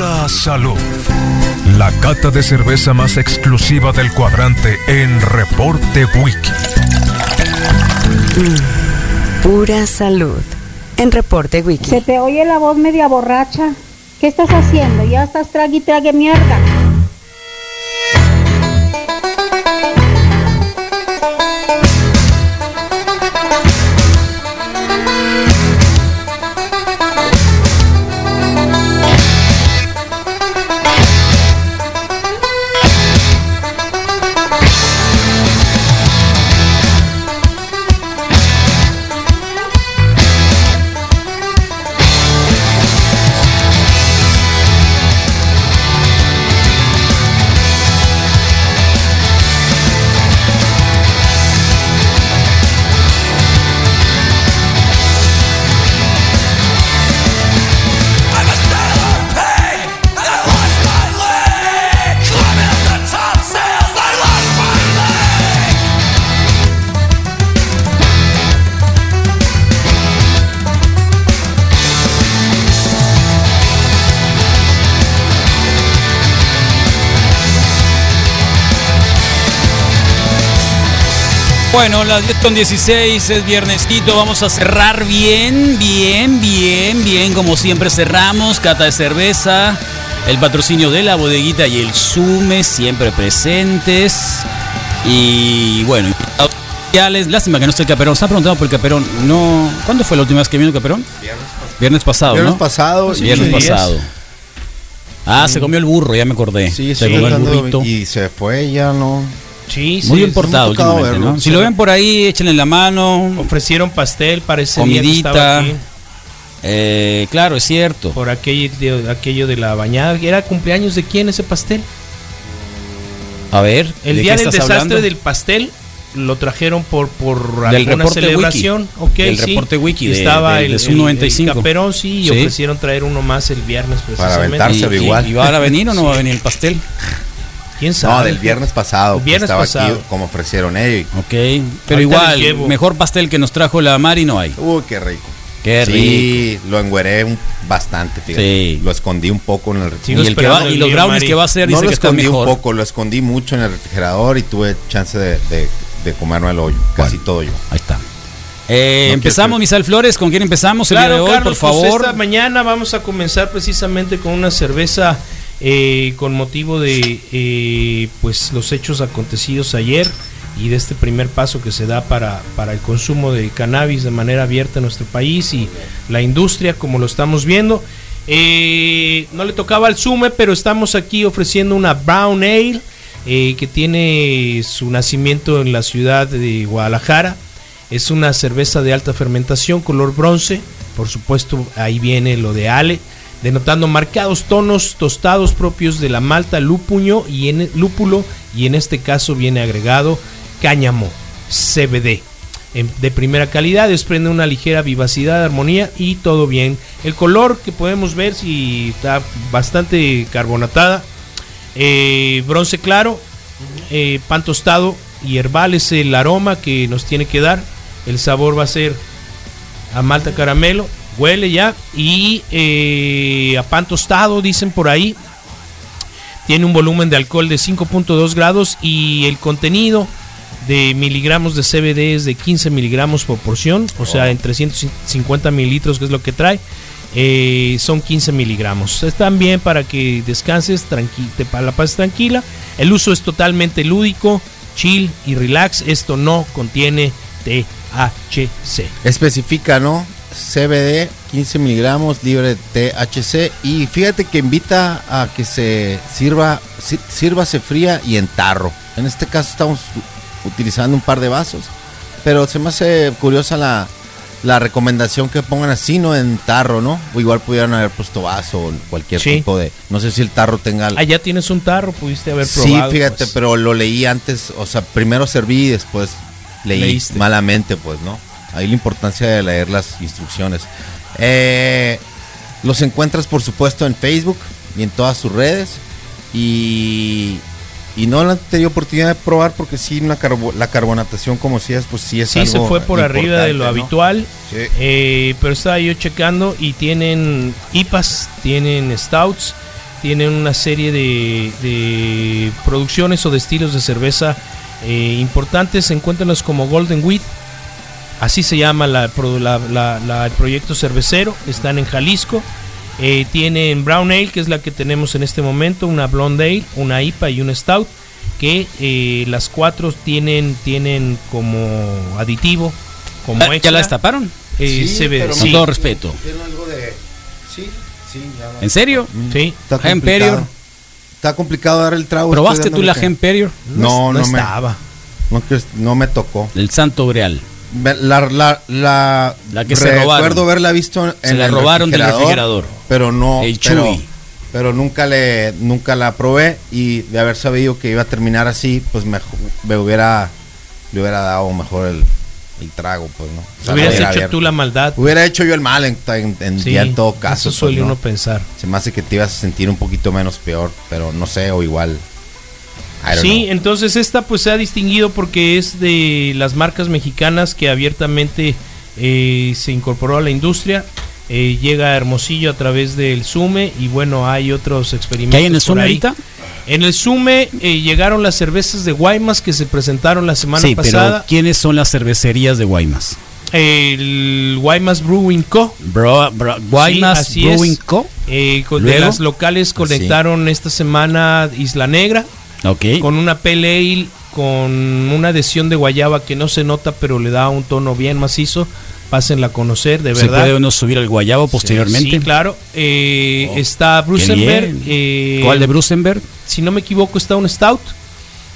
Pura salud. La cata de cerveza más exclusiva del cuadrante en Reporte Wiki. Pura salud. En Reporte Wiki. Se te oye la voz media borracha. ¿Qué estás haciendo? Ya estás trague y trague mierda. Bueno, las 10 con 16 es viernesito. Vamos a cerrar bien, bien, bien, bien. Como siempre cerramos. Cata de cerveza. El patrocinio de la bodeguita y el Sume siempre presentes. Y bueno, especiales. Lástima que no esté el Caperón. Se ha preguntado por el Caperón. No. ¿Cuándo fue la última vez que vino el Caperón? Viernes pasado. Viernes ¿no? pasado. y- Viernes pasado. Ah, se comió el burro, ya me acordé. Sí, se sí, comió el burrito. y se fue, ya no. Sí, Muy sí, bien portado últimamente, verlo. ¿no? Si lo ven por ahí, échenle la mano. Ofrecieron pastel para día que Comidita. Eh, claro, es cierto. por aquello de, aquello de la bañada. ¿Era cumpleaños de quién ese pastel? A ver, El ¿de día qué del estás desastre hablando? del pastel lo trajeron por, por Del alguna reporte celebración. wiki. Ok, Del sí. reporte wiki de- Estaba de- el, de Zoom el- 95. el Caperón, sí, y Sí. ofrecieron traer uno más el viernes Para precisamente. aventárselo ¿Y, igual. y va a venir o no va a venir el pastel? ¿Quién sabe? No, del viernes pasado. El viernes estaba pasado. aquí como ofrecieron ellos. Ok, pero igual, mejor pastel que nos trajo la Mari no hay. Uy, qué rico. Qué sí, lo engüeré un- bastante, fíjate. Sí. Lo escondí un poco en el Sigo y, el que va- y los brownies Mari. que va a hacer No dice lo que está escondí mejor. un poco, lo escondí mucho en el refrigerador y tuve chance de, de, de comerme el hoyo. Casi todo yo. Ahí está. Eh, No empezamos, quiero- Misal Flores, ¿con quién empezamos el día de hoy, Carlos, por pues favor? esta mañana vamos a comenzar precisamente con una cerveza eh, con motivo de eh, pues los hechos acontecidos ayer y de este primer paso que se da para, para el consumo de cannabis de manera abierta en nuestro país y la industria como lo estamos viendo. Eh, no le tocaba al Sume, pero estamos aquí ofreciendo una Brown Ale que tiene su nacimiento en la ciudad de Guadalajara. Es una cerveza de alta fermentación, color bronce. Por supuesto, ahí viene lo de Ale, denotando marcados tonos tostados propios de la malta lúpulo y en, lúpulo y en este caso viene agregado cáñamo, CBD. de primera calidad, desprende una ligera vivacidad, armonía y todo bien. El color que podemos ver si está bastante carbonatada, eh, bronce claro, eh, pan tostado y herbal es el aroma que nos tiene que dar. El sabor va a ser a malta caramelo, huele ya y eh, a pan tostado dicen por ahí. Tiene un volumen de alcohol de 5.2 grados y el contenido de miligramos de CBD es de 15 miligramos por porción, o sea, en 350 mililitros, que es lo que trae, eh, son 15 miligramos. Están bien para que descanses, tranqui te pa- la pases tranquila. El uso es totalmente lúdico, chill y relax. Esto no contiene THC. Especifica, ¿no? CBD, 15 miligramos, libre de THC. Y fíjate que invita a que se sirva, si- sírvase fría y en tarro. En este caso estamos utilizando un par de vasos. Pero se me hace curiosa la, la recomendación que pongan así, ¿no? En tarro, ¿no? O igual pudieran haber puesto vaso o cualquier Sí. tipo de... No sé si el tarro tenga... Allá tienes un tarro, pudiste haber Sí, probado. fíjate, pues. pero lo leí antes, o sea, primero serví y después leí Leíste. malamente, pues, ¿no? Ahí la importancia de leer las instrucciones. Eh, los encuentras, por supuesto, en Facebook y en todas sus redes. Y, y no la tenido oportunidad de probar porque sí, la, carbo- la carbonatación, como decías, pues sí es Sí, se algo fue por arriba de lo ¿no? habitual. Sí. Eh, pero estaba yo checando y tienen IPAs, tienen stouts, tienen una serie de, de producciones o de estilos de cerveza eh, importantes. Encuéntrenlos como Golden Wheat, así se llama la, pro- la- la- la- el proyecto cervecero. Están en Jalisco. Eh, tienen Brown Ale, que es la que tenemos en este momento, una Blonde Ale, una IPA y una Stout, que eh, las cuatro tienen, tienen como aditivo, como Ah, ¿Ya extra, la destaparon? eh, Sí, CBD. pero Con todo respeto. Tiene algo de. Sí, sí, ya no- ¿En serio? sí. Está. Está complicado dar el trago. ¿Probaste tú la que- Hemperior? No, no, no me, estaba. no, que- no me tocó. Del Santo Grial. La, la, la, La que se robaron. Recuerdo haberla visto en Se la el robaron del refrigerador. Pero no. El pero, Chuy. pero nunca le nunca la probé y de haber sabido que iba a terminar así, pues me, me hubiera le hubiera dado mejor el, el trago, pues, ¿no? O sea, Hubieras hecho abierto. tú la maldad. Hubiera hecho yo el mal en, en, en- Sí, ya en todo caso. Eso suele pues, ¿no? uno pensar. Se me hace que te ibas a sentir un poquito menos peor, pero no sé, o igual. Sí, know. entonces esta pues se ha distinguido porque es de las marcas mexicanas que abiertamente eh, se incorporó a la industria. Eh, llega a Hermosillo a través del SUME y bueno, hay otros experimentos. ¿Qué hay en el Sume ahorita? En el SUME eh, llegaron las cervezas de Guaymas que se presentaron la semana Sí, pero pasada. ¿quiénes son las cervecerías de Guaymas? El Guaymas Brewing Co. Bro, bro- Guaymas Brewing es. Co. Eh, de las locales conectaron esta semana Isla Negra. Ok. con una pale ale con una adhesión de guayaba que no se nota pero le da un tono bien macizo pásenla a conocer de ¿Se verdad puede uno subir al guayabo posteriormente? sí claro Eh, Oh, está Brusenberg eh, ¿Cuál de Brusenberg? si no me equivoco está un stout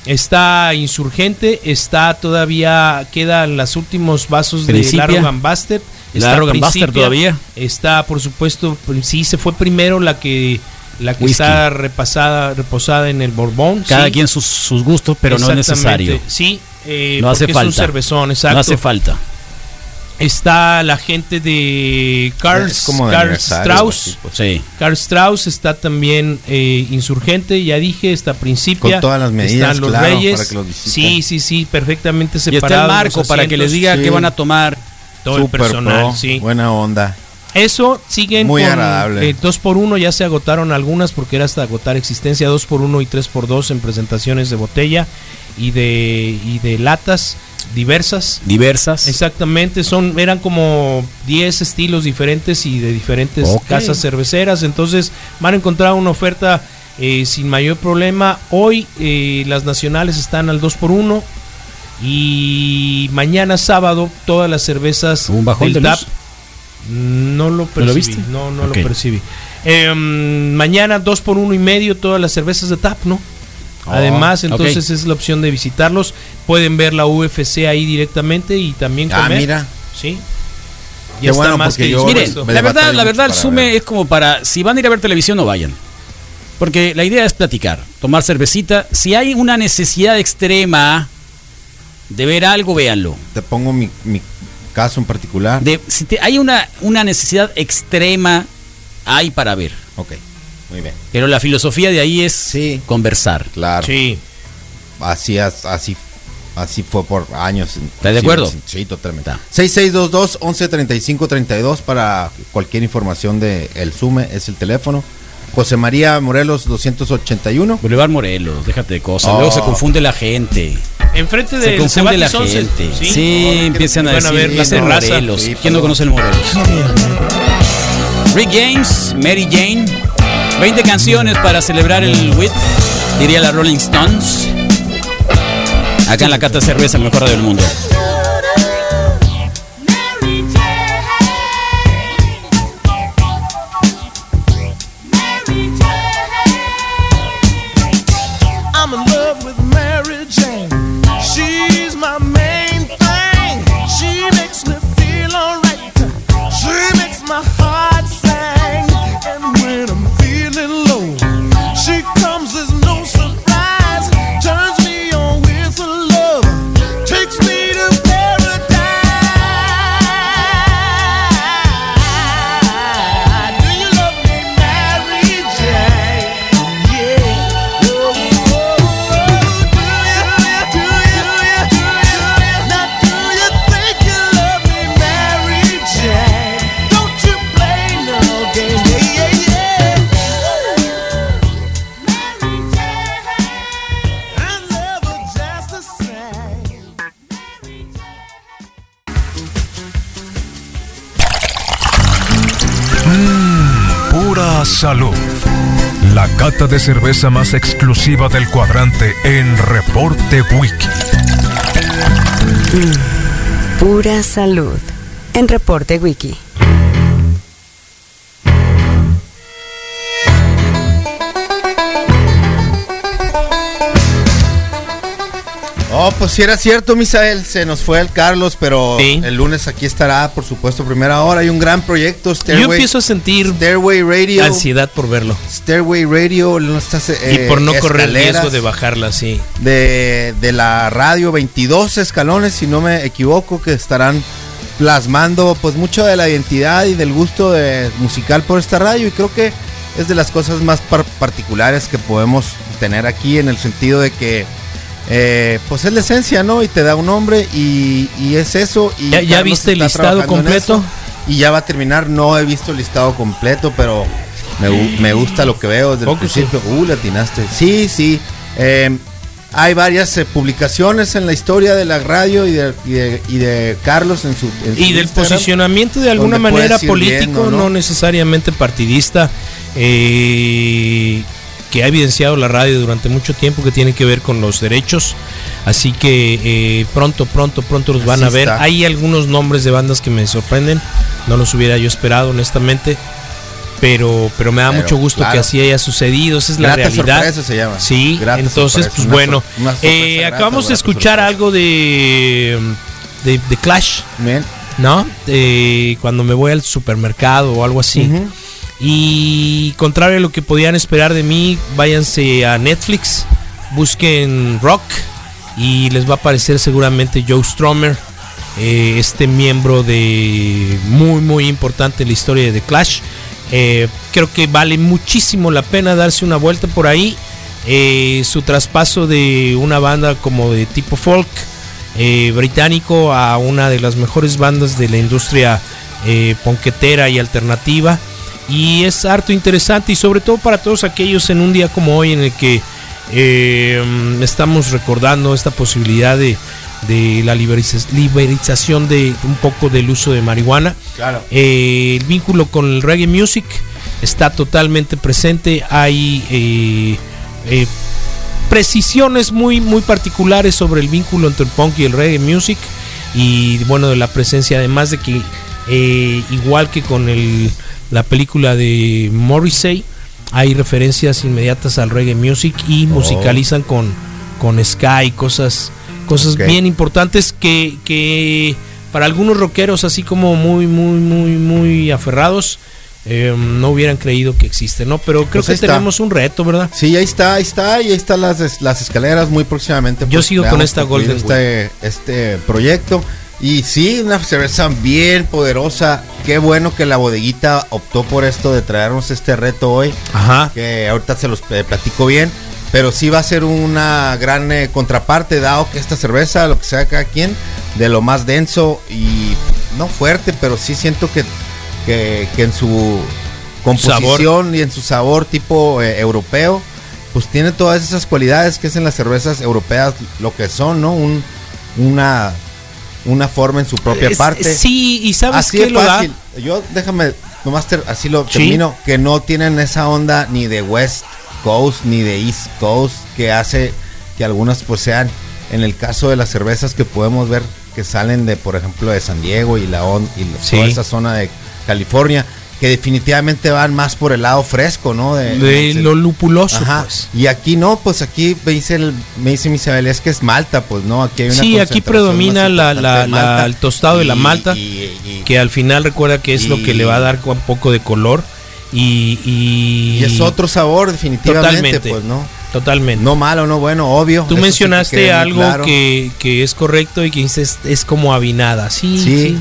está insurgente está todavía quedan los últimos vasos Principia. de Largo Buster Rogan Buster todavía. está por supuesto sí se fue primero la que la que Whisky. está repasada reposada en el Borbón Cada sí. quien sus, sus gustos, pero no es necesario. Sí, eh, No hace porque es un falta. cervezón, exacto. No hace falta. Está la gente de Karl, Strauss. pues. Sí. Karl Strauss está también eh, insurgente, ya dije, está Principia. Con todas las medidas, Están los claro, Reyes. para que los visiten. sí, sí, sí, perfectamente Y separados. está el marco para que les diga Sí. qué van a tomar. todo el personal, pro, sí. buena onda. Eso siguen Muy con agradable. eh, dos por uno, ya se agotaron algunas porque era hasta agotar existencia, dos por uno y tres por dos en presentaciones de botella y de, y de latas diversas. Diversas. Exactamente, son eran como 10 estilos diferentes y de diferentes casas cerveceras, entonces van a encontrar una oferta eh, sin mayor problema. Hoy eh, las nacionales están al 2 por 1 y mañana sábado todas las cervezas ¿Hubo un bajón del de TAP? No lo percibí, lo viste? no, no lo percibí. Em, mañana 2 por uno y medio todas las cervezas de TAP, ¿no? Oh, Además, entonces es la opción de visitarlos. Pueden ver la UFC ahí directamente y también Ah, comer. mira. Sí. Qué bueno, porque yo- Miren, dispuesto. me la verdad, la verdad, el sume ver. es como para, si van a ir a ver televisión, no vayan. Porque la idea es platicar, tomar cervecita. Si hay una necesidad extrema de ver algo, véanlo. Te pongo mi, mi caso en particular. De, si te- hay una, una necesidad extrema, hay para ver. Ok, muy bien. Pero la filosofía de ahí es Sí. conversar. Claro. Sí. Así, así, así fue por años. ¿Estás de Sí, acuerdo? Sí, sí, totalmente. Está. 6622 1135 32 para cualquier información de El Sume es el teléfono. José María Morelos 281. Boulevard Morelos, déjate de cosas. Oh. Luego se confunde la gente. Enfrente Se del confunde la Cebatis 11, gente. Sí, ¿sí? empiezan a Van a decir ver la ¿Quién no conoce el Morelos? Rick James, Mary Jane. 20 canciones para celebrar el WIT, diría la Rolling Stones. Acá en la Cata Cerveza, mejor radio del mundo. Cerveza más exclusiva del cuadrante en Reporte Wiki. Pura salud. En Reporte Wiki. Oh, pues si era cierto, Misael, se nos fue el Carlos, pero Sí. el lunes aquí estará, por supuesto, primera hora. Hay un gran proyecto, Yo empiezo a sentir Stairway Radio. ansiedad por verlo. Stairway Radio, no estás, eh, y por no correr el riesgo de bajarla, sí. de, de la radio, 22 escalones, si no me equivoco, que estarán plasmando pues mucho de la identidad y del gusto de, musical por esta radio y creo que es de las cosas más par- particulares que podemos tener aquí en el sentido de que eh, pues es la esencia, ¿no? Y te da un nombre y, y es eso. Y ¿Ya- viste el listado completo? Y ya va a terminar, no he visto el listado completo, pero me, me gusta lo que veo desde el Poco sí. principio. Uh, le atinaste. Sí, sí. Eh, hay varias eh, publicaciones en la historia de la radio y de, y de, y de Carlos en su en Y su del posicionamiento de alguna manera político, viendo, ¿no? ¿no? necesariamente partidista, eh, que ha evidenciado la radio durante mucho tiempo que tiene que ver con los derechos. Así que eh, pronto, pronto, pronto los van Así a ver. está. Hay algunos nombres de bandas que me sorprenden, no los hubiera yo esperado, honestamente. Pero, pero me da Pero, mucho gusto claro. que así haya sucedido, esa es la realidad. sorpresa se llama. Sí, Grata entonces, sorpresa, pues una bueno, una eh, grata, acabamos de escuchar sorpresa. algo de, de, de Clash. Bien. ¿no? Eh, cuando me voy al supermercado o algo así. Y contrario a lo que podían esperar de mí, váyanse a Netflix, busquen Rock y les va a aparecer seguramente Joe Strummer, eh, este miembro de muy muy importante en la historia de The Clash. Eh, creo que vale muchísimo la pena darse una vuelta por ahí. Eh, su traspaso de una banda como de tipo folk británico a una de las mejores bandas de la industria ponquetera y alternativa. Y es harto interesante y sobre todo para todos aquellos en un día como hoy en el que eh, estamos recordando esta posibilidad de, de la liberiza- liberización de un poco del uso de marihuana. Claro. Eh, el vínculo con el reggae music está totalmente presente. Hay eh, precisiones muy, muy particulares sobre el vínculo entre el punk y el reggae music. Y bueno, de la presencia, además de que, eh, igual que con el, la película de Morrissey, hay referencias inmediatas al reggae music y musicalizan con, con ska y cosas, cosas bien importantes que, que para algunos rockeros así como muy, muy, muy, muy aferrados, eh, no hubieran creído que existe, ¿no? Pero creo Pues que tenemos un reto, ¿verdad? Sí, ahí está, ahí está, y ahí están las, las escaleras muy próximamente. Yo sigo con esta Golden este, este proyecto. Y sí, una cerveza bien poderosa. Qué bueno que la bodeguita optó por esto de traernos este reto hoy. Ajá. Que ahorita se los eh, platico bien. Pero sí va a ser una gran eh, contraparte, dado que esta cerveza, lo que sea cada quien, de lo más denso y no fuerte, pero sí siento que, que, que en su composición y en su sabor tipo eh, europeo, pues tiene todas esas cualidades que es en las cervezas europeas lo que son, ¿no? Un, una, una forma en su propia Es- parte. Sí, y sabes Así qué es lo da. fácil. Yo déjame, nomás ter- así lo Sí. termino, que no tienen esa onda ni de West Coast ni de East Coast que hace que algunas pues sean, en el caso de las cervezas que podemos ver que salen de, por ejemplo, de San Diego y la on- y Sí. toda esa zona de California, que definitivamente van más por el lado fresco, ¿no? De, lo lupuloso, Ajá. pues. Y aquí no, pues aquí me dice, el, me dice mi Isabel, es que es Malta, pues no, aquí hay una Sí, aquí predomina la- la- la- el tostado de la Y- malta, y- y- Que al final recuerda que es lo que Y- le va a dar un poco de color. Y, y, Y es otro sabor, definitivamente, Totalmente. pues, ¿no? Totalmente. No malo, no bueno, obvio. Tú eso sí que mencionaste algo claro. que, que es correcto y que dices es como avinada. Sí, Sí, sí.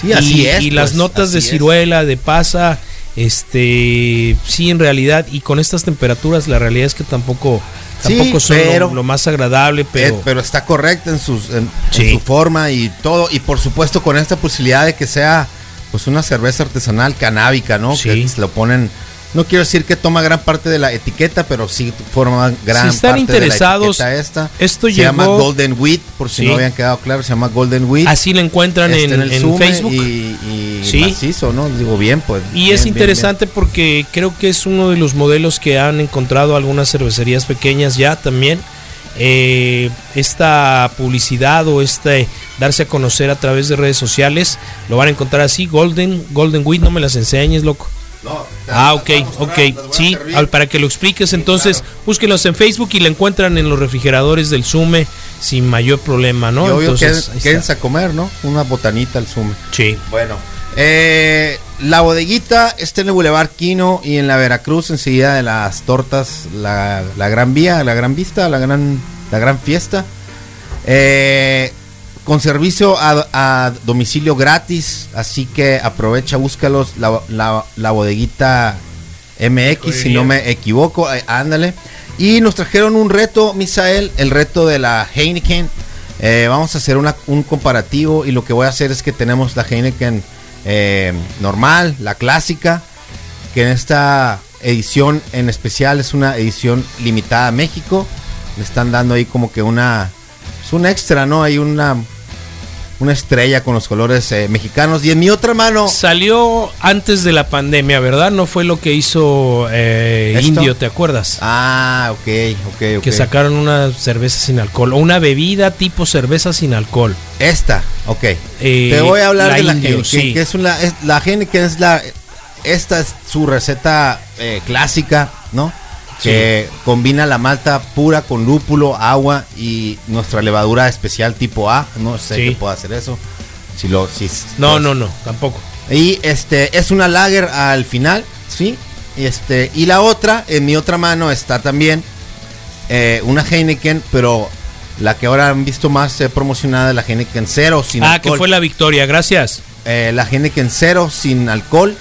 Sí, así y, es, Y las pues, notas de es. ciruela, de pasa, este, sí, en realidad, y con estas temperaturas, la realidad es que tampoco, Sí, tampoco son lo- pero- lo, más agradable, Eh, pero, pero está correcta en, sus, en, su forma y todo. Y por supuesto con esta posibilidad de que sea pues una cerveza artesanal canábica, ¿no? Sí. Que se lo ponen No quiero decir que toma gran parte de la etiqueta, pero sí forma gran Si están parte interesados, de la etiqueta esta. esto se llegó- llama Golden Wheat, por si Sí. no habían quedado claro, se llama Golden Wheat. Así la encuentran en, el en Sume Facebook. Y, y Sí. macizo, ¿no? Digo bien, pues. Y bien, es bien, interesante porque creo que es uno de los modelos que han encontrado algunas cervecerías pequeñas ya también. Eh, esta publicidad o este darse a conocer a través de redes sociales lo van a encontrar así Golden Golden Wheat no me las enseñes loco. No, ah ok ok sí para que lo expliques entonces claro. búsquenlos en Facebook y la encuentran en los refrigeradores del Sume sin mayor problema no Y obvio, entonces ahí quédense a comer, ¿no? Una botanita al sume. sí Bueno, eh, la bodeguita está en el Boulevard Quino y en la Veracruz, enseguida de las tortas, la, la Gran Vía, la Gran Vista, la Gran, la gran Fiesta. Eh, con servicio a, a domicilio gratis, así que aprovecha, búscalos, la, la- la bodeguita MX, si no me equivoco, eh, ándale. Y nos trajeron un reto, Misael, el reto de la Heineken. Eh, vamos a hacer una- un comparativo y lo que voy a hacer es que tenemos la Heineken eh, normal, la clásica, que en esta edición en especial es una edición limitada a México. Le están dando ahí como que una... Es un extra, ¿no? Hay una... Una estrella con los colores eh, mexicanos. Y en mi otra mano... salió antes de la pandemia verdad no fue lo que hizo eh. Indio te acuerdas Ah, ok, ok, ok. que sacaron una cerveza sin alcohol o una bebida tipo cerveza sin alcohol. Esta, ok. Eh, Te voy a hablar la de la Indio, Heineken, sí. que es una, es- la Heineken es la, esta es su receta eh, clásica, ¿no? Que combina la malta pura con lúpulo, agua y nuestra levadura especial tipo A. No sé Sí. que pueda hacer eso. Si lo, si, No, pues- no, no, tampoco. Y este es una lager al final, ¿sí? Y este y la otra en mi otra mano está también eh, una Heineken, pero la que ahora han visto más eh, promocionada la Heineken cero sin ah, alcohol. que fue la victoria, gracias. Eh, la Heineken cero sin alcohol.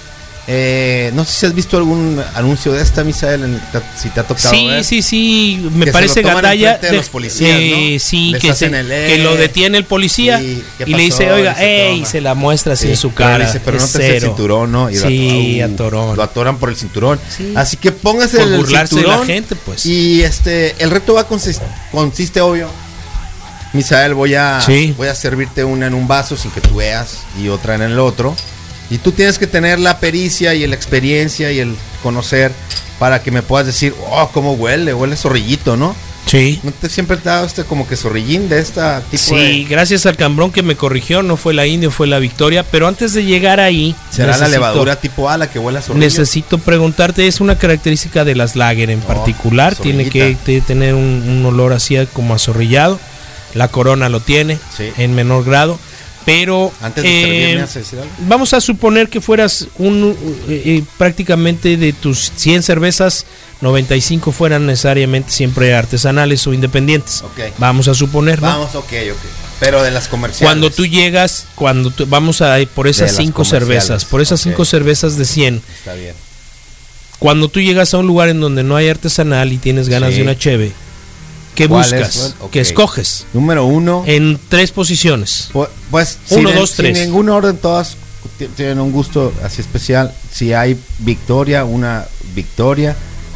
Eh, no sé si has visto algún anuncio de esta, Misael, en si te ha tocado Sí, ver. sí, sí, me Que se parece lo Gatalla. de los policías, eh, ¿no? Sí, Les que, se- el, eh, que lo detiene el policía sí, ¿qué y le dice, oiga, Y se ey, toma. se la muestra así Sí, en su cara. le dice, pero no te hace el cero". cinturón, ¿no? Y lo sí, ato- atorón. Lo atoran por el cinturón. Sí. Así que póngase Por el burlarse de la cinturón. gente, pues. Y este, el reto va a consist- consiste, obvio. Misael, voy a, Sí. voy a servirte una en un vaso sin que tú veas y otra en el otro. Y tú tienes que tener la pericia y la experiencia y el conocer para que me puedas decir, oh, cómo huele, huele zorrillito, ¿no? Sí. ¿No te siempre te ha dado este como que zorrillín de esta tipo Sí, de... gracias al cambrón que me corrigió, no fue la India, fue la victoria. Pero antes de llegar ahí, ¿Será la necesito- levadura tipo A la que huele a zorrillo? Necesito preguntarte, es una característica de las lager en Oh, particular, tiene que tener un, un olor así como azorrillado. La corona lo tiene Sí. en menor grado, pero Antes de eh, vamos a suponer que fueras un eh, eh, prácticamente de tus 100 cervezas, 95 fueran necesariamente siempre artesanales o independientes. Ok. Vamos a suponer, ¿no? Vamos, ok, ok. Pero de las comerciales. Cuando tú llegas, cuando tú- vamos a ir por De esas las cinco comerciales, cervezas, por esas ok. cinco cervezas de 100, Está bien. cuando tú llegas a un lugar en donde no hay artesanal y tienes ganas Sí. de una cheve, ¿qué ¿Cuál buscas? es? Ok. ¿Qué escoges? Número uno. En tres posiciones. Pu- Pues, Uno, sin, dos, sin tres. ningún orden, todas ti- tienen un gusto así especial. Si hay Victoria, una Victoria.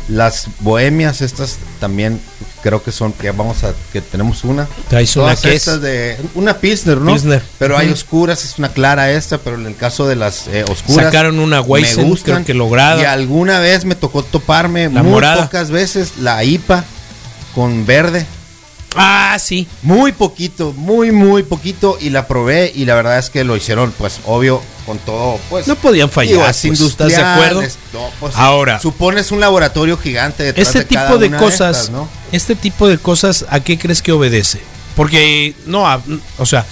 Las bohemias, estas también creo que son, que vamos a, que tenemos una. Traes una que es de, una Pilsner, ¿no? Pilsner. Pero hay oscuras, es una clara esta, pero en el caso de las eh, oscuras. Sacaron una Weizen, creo que lograda. Y alguna vez me tocó toparme, La muy morada. pocas veces, la IPA con verde. Ah, sí. Muy poquito, muy, muy poquito. Y la probé y la verdad es que lo hicieron, pues, obvio, con todo, pues. No podían fallar, es pues, ¿estás de acuerdo? es- no, pues, Ahora. Supones un laboratorio gigante detrás Este de cada tipo de una cosas, estas, ¿no? este tipo de cosas, ¿a qué crees que obedece? Porque, no, a- o sea,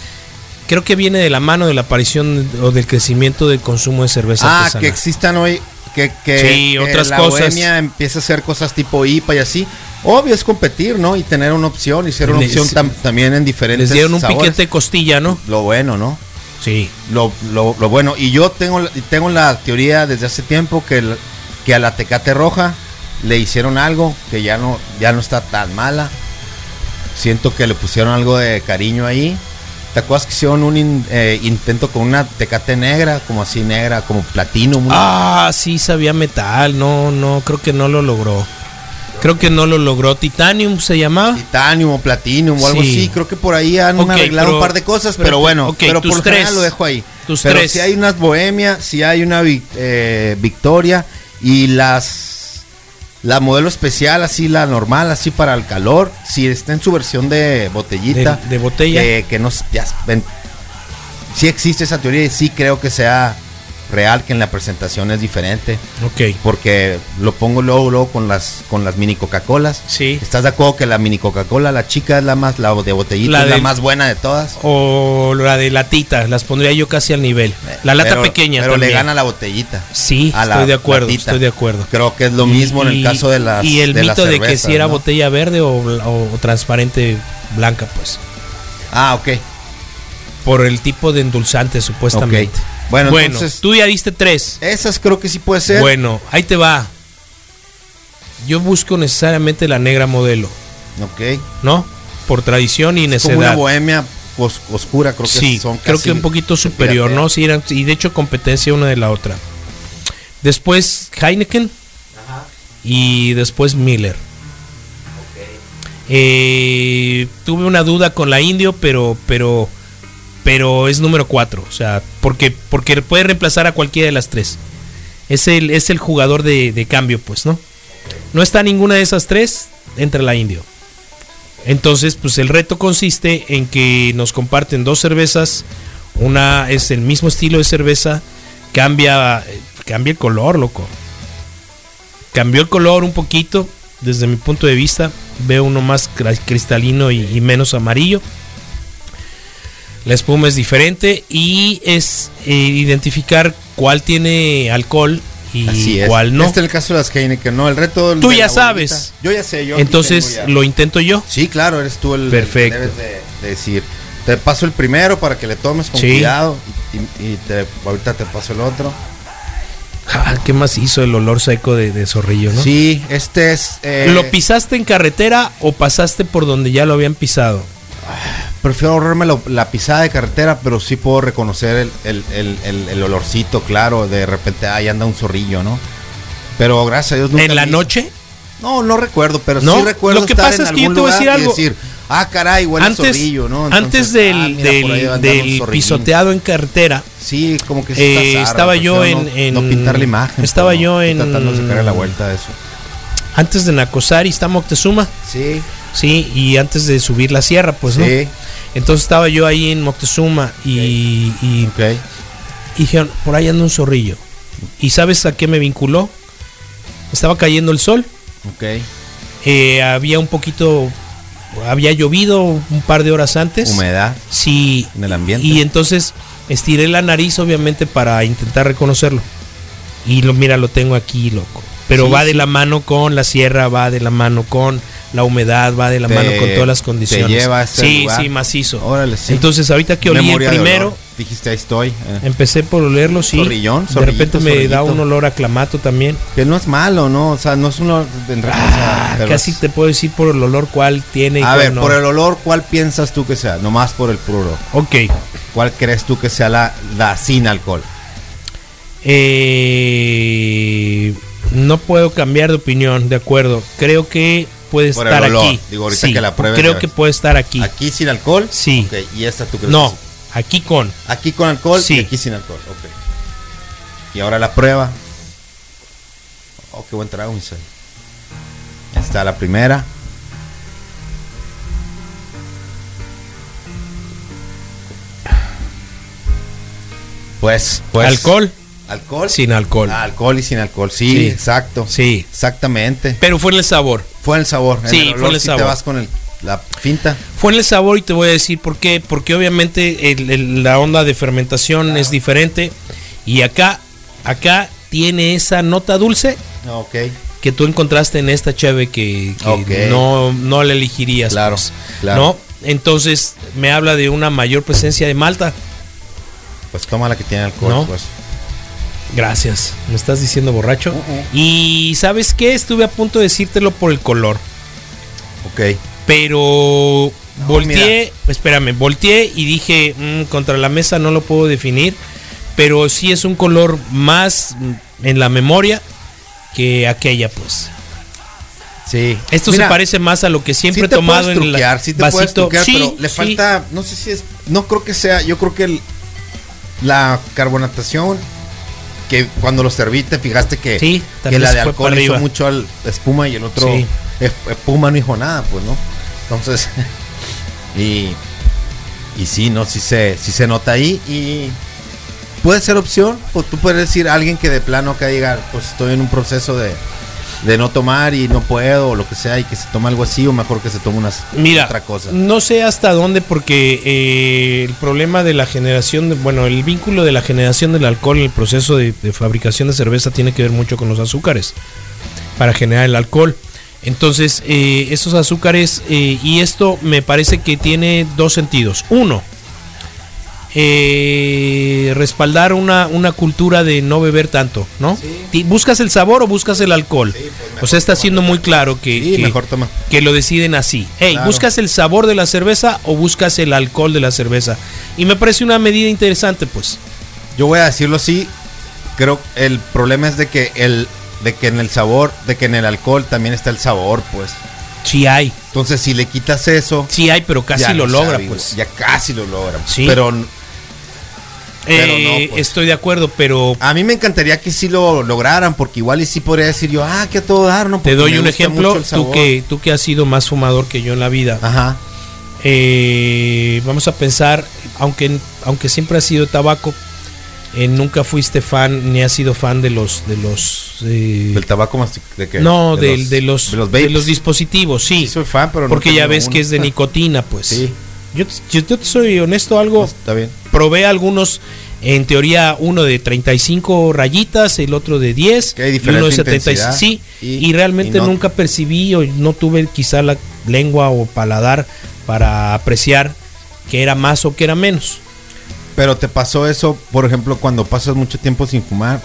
creo que viene de la mano de la aparición o del crecimiento del consumo de cerveza Ah, artesanal. que existan hoy, que, que, Sí, que otras la cosas. empieza a hacer cosas tipo IPA y así. Obvio es competir, ¿no? Y tener una opción y ser una Les- opción tam- también en diferentes Les dieron un sabores. piquete de costilla, ¿no? Lo bueno, ¿no? Sí. Lo, lo, lo bueno. Y yo tengo, la- tengo la teoría desde hace tiempo que, el- que a la Tecate Roja le hicieron algo que ya no, ya no está tan mala. Siento que le pusieron algo de cariño ahí. ¿Te acuerdas que hicieron un in- eh, intento con una tecate negra, como así negra, como platino? Ah, sí, sabía metal. No, no, creo que no lo logró. Creo que no lo logró. Titanium se llamaba. Titanium o Platinum o algo Sí. así. Creo que por ahí han arreglado pero- un par de cosas, pero bueno, ok, pero tus por tres. lo dejo ahí. Tus pero tres. si hay unas Bohemia, si hay una eh, Victoria y las la modelo especial, así la normal, así para el calor, si está en su versión de botellita, De- de botella. que, que no ya ven, sí existe esa teoría y sí creo que sea real que en la presentación es diferente. Ok. Porque lo pongo luego, luego con las con las mini Coca-Colas. Sí. ¿Estás de acuerdo que la mini Coca-Cola, la chica es la más, la de botellita La es la más buena de todas? O la de latita, las pondría yo casi al nivel. La lata Pero- pequeña Pero también. le gana la botellita. Sí, a la estoy de acuerdo, latita. estoy de acuerdo. Creo que es lo mismo en el caso de las Y el de mito de que si era ¿no? botella verde o, o- o transparente blanca, pues. Ah, ok. Por el tipo de endulzante, supuestamente. Ok. Bueno, Bueno, entonces- tú ya diste tres. Esas creo que sí puede ser. Bueno, ahí te va. Yo busco necesariamente la negra modelo, Ok. ¿no? Por tradición y Es como una necedad. bohemia os- oscura, creo que Sí, son creo que un poquito superior. ¿no? Sí, eran, y de hecho competencia una de la otra. Después Heineken y después Miller. Eh, tuve una duda con la Indio, pero, pero, pero es número 4. O sea, porque, porque puede reemplazar a cualquiera de las tres. Es el, es el jugador de, de cambio, pues, ¿no? No está ninguna de esas tres, entra la Indio. Entonces, pues el reto consiste en que nos comparten dos cervezas. Una es el mismo estilo de cerveza, cambia, cambia el color, loco. Cambió el color un poquito, desde mi punto de vista. Veo uno más cristalino y menos amarillo. La espuma es diferente y es eh, identificar cuál tiene alcohol y Así es. cuál no. Este es el caso de las Heineken, ¿no? El reto Tú ya sabes. Yo ya sé, yo Entonces ya. lo intento yo. Sí, claro, eres tú el el Perfecto. que debes de, de decir. Te paso el primero para que le tomes con Sí. cuidado y, y te, ahorita te paso el otro. Ah, ¿Qué más hizo el olor seco de, de zorrillo, no? Sí, este es... eh, ¿Lo pisaste en carretera o pasaste por donde ya lo habían pisado? Prefiero ahorrarme la, la pisada de carretera, pero sí puedo reconocer el, el- el- el- olorcito, claro. De repente, ahí anda un zorrillo, ¿no? Pero gracias a Dios nunca ¿En la vi- noche? No, no recuerdo, pero No, sí recuerdo lo que estar pasa en es que yo te voy a decir algo. decir, ah, caray, huele a zorrillo, ¿no? antes Entonces, del, ah, mira, del, del pisoteado en carretera, Sí, como que Eh, zarra, estaba yo prefiero en- no, en- no pintar la imagen. estaba pues, yo en- tratando de sacarle la vuelta a eso. antes de Nacosari está Moctezuma, Sí, sí, y antes de subir la sierra, pues, ¿no? sí, Entonces estaba yo ahí en Moctezuma y, y, ok. y dijeron, por ahí anda un zorrillo. ¿Y sabes a qué me vinculó? Estaba cayendo el sol, Ok, eh, había un poquito, había llovido un par de horas antes. humedad Sí, en el ambiente. y entonces estiré la nariz, obviamente, para intentar reconocerlo. Y lo, mira, lo tengo aquí, loco. Pero Sí, va de la mano con la sierra, va de la mano con la humedad, va de la Te- mano con todas las te condiciones. lleva a este sí, lugar. sí, macizo. Órale, sí. Entonces, ahorita que olí el Memoria primero. Dijiste, ahí estoy. eh. empecé por olerlo, sí. Zorrillón, de repente me da un olor a clamato también. Que no es malo, ¿no? O sea, no es un olor en realidad, o sea, Ah, casi es- te puedo decir por el olor cuál tiene y A cuál ver, no. por el olor, ¿cuál piensas tú que sea? Nomás por el puro. Ok. ¿Cuál crees tú que sea la, la sin alcohol? Eh, no puedo cambiar de opinión, de acuerdo. Creo que puede Por el estar olor. aquí. Digo, ahorita Sí, que la pruebes, Creo que puede estar aquí. ¿Aquí sin alcohol? Sí. Ok, ¿y esta tú crees? No, aquí con. Aquí con alcohol Sí. y aquí sin alcohol. Ok. Y ahora la prueba. Oh, qué buen trago, Misael. Está la primera. Pues, pues. Alcohol, ¿Alcohol? sin alcohol. Ah, alcohol y sin alcohol. Sí, Sí. exacto. Sí. Exactamente. Pero fue en el sabor. Fue en el sabor. En Sí, el fue en el sabor. te vas con el, la finta. Fue en el sabor y te voy a decir por qué. Porque obviamente el- el- la onda de fermentación es diferente. Y acá, acá tiene esa nota dulce Ok. que tú encontraste en esta cheve que, no, no la elegirías. Claro, pues, claro. ¿no? Entonces me habla de una mayor presencia de malta. Pues toma la que tiene alcohol, No. pues. Gracias. ¿Me estás diciendo borracho? Uh-uh. Y ¿sabes qué? Estuve a punto de decírtelo por el color. Ok. Pero volteé, espérame, volteé y dije, "Mm, contra la mesa no lo puedo definir, pero sí es un color más en la memoria que aquella, pues. Sí. Esto Mira, se parece más a lo que siempre sí he tomado en el sí te vasito. puedes truquear, Sí, pero le falta, no sé si es, no creo que sea, yo creo que el- la carbonatación, que cuando lo serví te fijaste que, Sí, que la de alcohol hizo mucho al espuma y el otro Sí. espuma no hizo nada, pues, ¿no? Entonces, y, y sí, no, sí se, sí se nota ahí y puede ser opción, o tú puedes decir a alguien que de plano acá diga, pues estoy en un proceso de, de no tomar y no puedo, o lo que sea, y que se tome algo así, o mejor que se tome unas, Mira, otra cosa. no sé hasta dónde porque eh, el problema de la generación, de- bueno, el vínculo de la generación del alcohol en el proceso de, de fabricación de cerveza tiene que ver mucho con los azúcares para generar el alcohol. Entonces, eh, esos azúcares, eh, y esto me parece que tiene dos sentidos. Uno, eh, respaldar una, una cultura de no beber tanto, ¿no? ¿Buscas el sabor o buscas el alcohol? o sea, está siendo muy claro que, Sí, que- mejor toma. que lo deciden así. Hey, Claro. ¿buscas el sabor de la cerveza o buscas el alcohol de la cerveza? Y me parece una medida interesante, pues. Yo voy a decirlo así, creo el problema es de que el de que en el sabor, de que en el alcohol también está el sabor, pues. Sí hay, Entonces, si le quitas eso, sí hay, pero casi lo logra, sabe pues. Ya casi lo logra. Sí. Pero Eh, no, pues. Estoy de acuerdo, pero a mí me encantaría que sí lo lograran, porque igual y sí podría decir yo, ah, que a todo dar, ¿no? te Porque doy me un ejemplo. Tú que, tú que has sido más fumador que yo en la vida. Ajá. Eh, vamos a pensar, aunque, aunque siempre has sido tabaco, eh, nunca fuiste fan ni has sido fan de los de los eh, Del tabaco más de no de, los, de los de los dispositivos sí, Sí, soy fan, pero no porque ya ves uno. que es de nicotina pues Sí. yo, yo, yo te soy honesto algo Está bien. Probé algunos en teoría uno de 35 rayitas el otro de 10 Que hay y uno de diferente 76 intensidad sí y- y, realmente y no. nunca percibí o no tuve quizá la lengua o paladar para apreciar que era más o que era menos Pero te pasó eso, por ejemplo, cuando pasas mucho tiempo sin fumar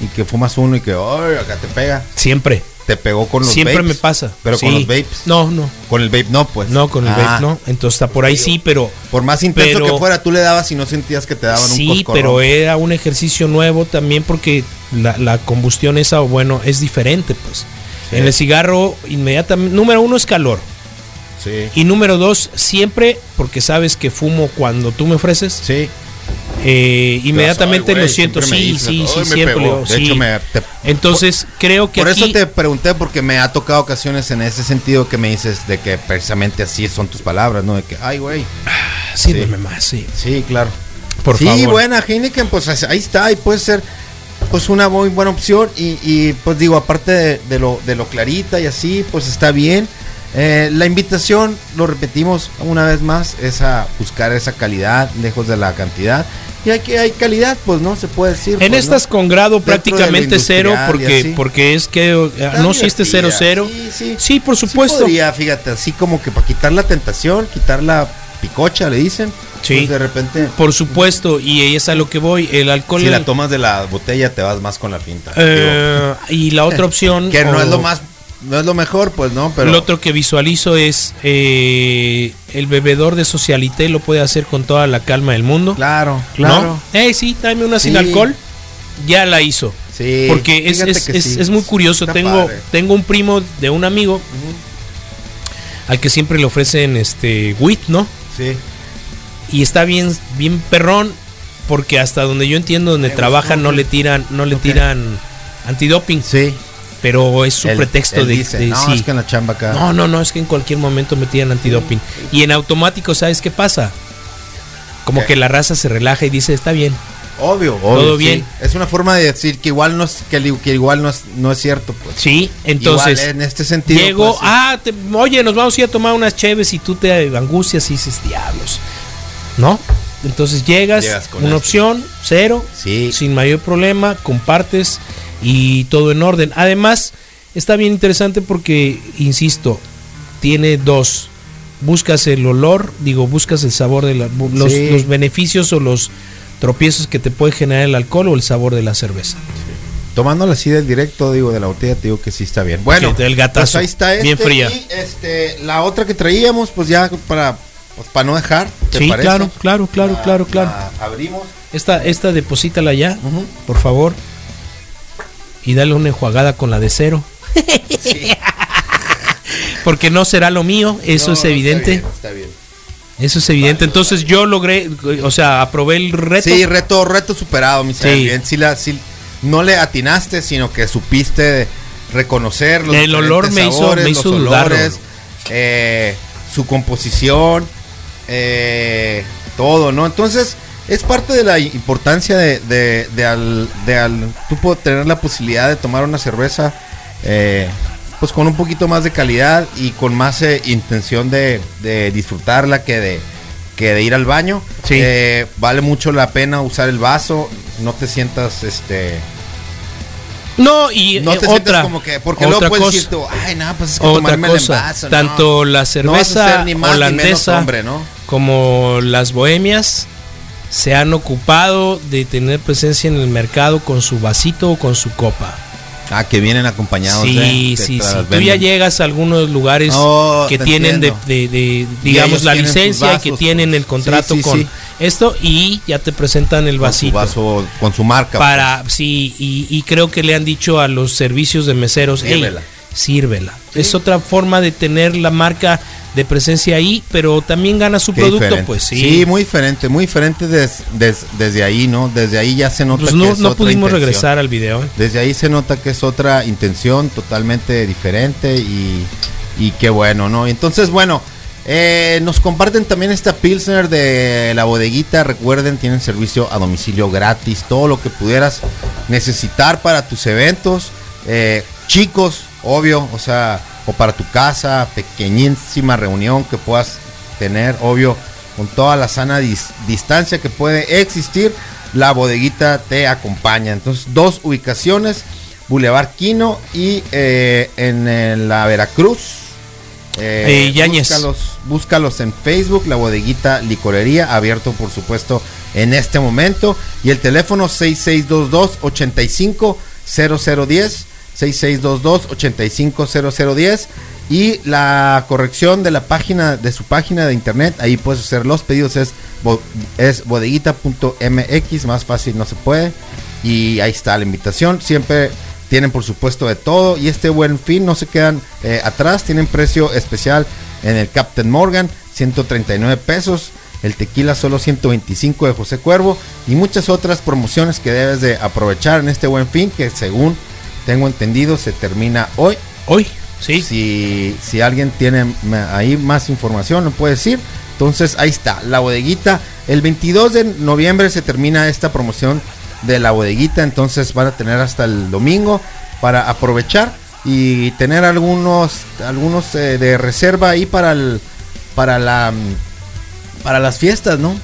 y que fumas uno y que, ay, acá te pega. siempre Te pegó con los siempre vapes. me pasa Pero con Sí. los vapes. no no Con el vape no, pues. no con el Ah, vape no entonces está por ahí sí pero Por más intenso Pero- que fuera, tú le dabas y no sentías que te daban un Sí, pero era un ejercicio nuevo también porque la, la combustión esa, bueno, es diferente, pues. Sí. En el cigarro, inmediatamente, número uno es calor. Sí. Y número dos, siempre, porque sabes que fumo cuando tú me ofreces, Sí. Eh, inmediatamente Ay, lo siento, sí, dices, sí, "Ay, sí, siempre. pegó". sí. hecho, me- te- Entonces, creo que Por eso aquí- te pregunté, porque me ha tocado ocasiones en ese sentido que me dices de que precisamente así son tus palabras, ¿no? De que, ay, güey. Sírveme más, sí. Sí, claro. Por sí, favor. buena, Heineken, pues ahí está, y puede ser pues una muy buena opción. Y, y, pues digo, aparte de, de lo, de lo clarita y así, pues está bien. Eh, la invitación, lo repetimos una vez más, es a buscar esa calidad, lejos de la cantidad. Y hay que hay calidad, pues no se puede decir. En pues, estas ¿no? con grado Dentro prácticamente cero, porque, porque es que Está no este divertida, 0-0. Sí, sí. Sí, por Sí supuesto. podría, fíjate, así como que para quitar la tentación, quitar la picocha, le dicen. Sí. Pues de repente, Por supuesto, y es a lo que voy. El alcohol. si la tomas de la botella, te vas más con la pinta. eh, y la otra opción. que no o es lo más, no es lo mejor, pues no, pero. Lo otro que visualizo es eh, el bebedor de Socialité lo puede hacer con toda la calma del mundo. Claro, ¿no? claro. Eh, sí, tráeme una sin alcohol. Ya la hizo. Sí. Porque es, es, es- sí. es muy curioso. Está Tengo, padre. tengo un primo de un amigo al que siempre le ofrecen este wheat, ¿no? Sí. Y está bien, bien perrón, porque hasta donde yo entiendo, donde gustó, no le tiran, no le tiran antidoping, Sí. Pero es su Él- pretexto él de, dice, de- no, sí. es que en la chamba acá. No, no, no, es que en cualquier momento me tiran antidoping. Y en automático, ¿sabes qué pasa? Como que la raza se relaja y dice, está bien. Obvio, obvio. Todo sí. bien. Es una forma de decir que igual no es, que, igual no es, no es cierto, pues. Sí, entonces Igual, en este sentido. llego, pues, ah, te- oye, nos vamos a ir a tomar unas cheves y tú te angustias y dices, diablos. ¿No? Entonces llegas, Llegas con una opción, cero, Sí. sin mayor problema, compartes y todo en orden. Además, está bien interesante porque, insisto, tiene dos. Buscas el olor, digo, buscas el sabor de la- los, Sí. los beneficios o los tropiezos que te puede generar el alcohol o el sabor de la cerveza. tomándola así del directo, digo, de la botella, te digo que sí está bien. Bueno, Ok, del gatazo. pues ahí está Bien este, fría. Y este, la otra que traíamos, pues ya para, pues, para no dejar. ¿te Sí, parece? claro, claro, claro, La- claro, claro. la abrimos. Esta, esta deposítala ya, por favor. Y dale una enjuagada con la de cero. Porque no será lo mío, eso No, es evidente. Está bien, está bien. Eso es evidente. Entonces yo logré, o sea, aprobé el reto. Sí, reto, reto superado, mi Sí. Bien, sí la, sí, no le atinaste, sino que supiste reconocer los El olor me diferentes hizo- sabores, me los hizo olores, eh, su composición, eh, todo, ¿no? Entonces, es parte de la importancia de, de, de al, de al- tú puedo tener la posibilidad de tomar una cerveza, eh, pues con un poquito más de calidad y con más eh, intención de, de disfrutarla que de que de ir al baño. Sí. Eh, vale mucho la pena usar el vaso, no te sientas este No, y no eh, te sientas otra, como que porque otra luego puedes cosa, decir tú, ay, no, pues es que otra tomarme el cosa, envaso, no". tanto la No cerveza ni más holandesa hombre, ¿no? como las bohemias se han ocupado de tener presencia en el mercado con su vasito o con su copa. Ah, que vienen acompañados Sí, de- que sí, sí. Tú ya llegas a algunos lugares Oh, que tienen de, de- digamos, la licencia y que tienen pues. el contrato Sí, sí, con sí. esto y ya te presentan el Con su vasito. vaso con su marca. para, pues. sí, y, y creo que le han dicho a los servicios de meseros, "Ey, Sírvela". Es otra forma de tener la marca de presencia ahí, pero también gana su Qué producto, diferente. pues sí. muy diferente, muy diferente des- des- desde ahí, ¿no? Desde ahí ya se nota Pues que no, es no otra pudimos intención. regresar al video. ¿eh? Desde ahí se nota que es otra intención totalmente diferente y, y qué bueno, ¿no? Entonces, bueno, eh, nos comparten también esta Pilsner de la bodeguita. Recuerden, tienen servicio a domicilio gratis. Todo lo que pudieras necesitar para tus eventos. eh, chicos, obvio, o sea, o para tu casa, pequeñísima reunión que puedas tener, obvio, con toda la sana dis- distancia que puede existir. La bodeguita te acompaña. Entonces, dos ubicaciones. Boulevard Quino y eh, en, eh, la Veracruz. Eh, Yáñez. búscalos, búscalos en Facebook, la bodeguita licorería, abierto por supuesto en este momento. Y el teléfono 6622-850010, 6622-850010. Y la corrección de la página, de su página de internet, ahí puedes hacer los pedidos, es, es bodeguita.mx, más fácil no se puede. Y ahí está la invitación, siempre tienen por supuesto de todo y este buen fin no se quedan eh, atrás, tienen precio especial en el Captain Morgan, 139 pesos, el tequila solo 125 de José Cuervo y muchas otras promociones que debes de aprovechar en este buen fin que según tengo entendido se termina hoy. Hoy, sí. Si, si alguien tiene ahí más información, lo puede decir. Entonces ahí está, la bodeguita. El 22 de noviembre se termina esta promoción de la bodeguita. Entonces van a tener hasta el domingo para aprovechar y tener algunos, algunos eh, de reserva ahí para el, para la, mm, para las fiestas, ¿no?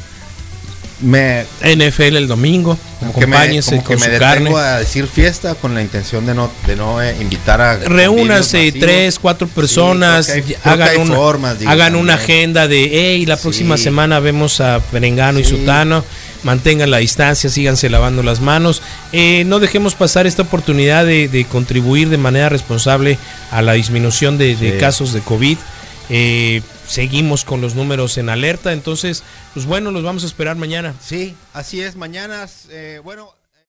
Me, NFL el domingo, que me, como que con me su carne. a decir fiesta con la intención de no, de no eh, invitar a Reúnanse tres, cuatro personas, hay- hagan, una, formas, digo, hagan una agenda de, hey, la próxima Sí. semana vemos a Perengano y. Sutano, mantengan la distancia, síganse lavando las manos, Eh, no dejemos pasar esta oportunidad de, de contribuir de manera responsable a la disminución de, casos de COVID. Eh, seguimos con los números en alerta, entonces, pues bueno, los vamos a esperar mañana. Sí, así es. Mañana, eh, bueno.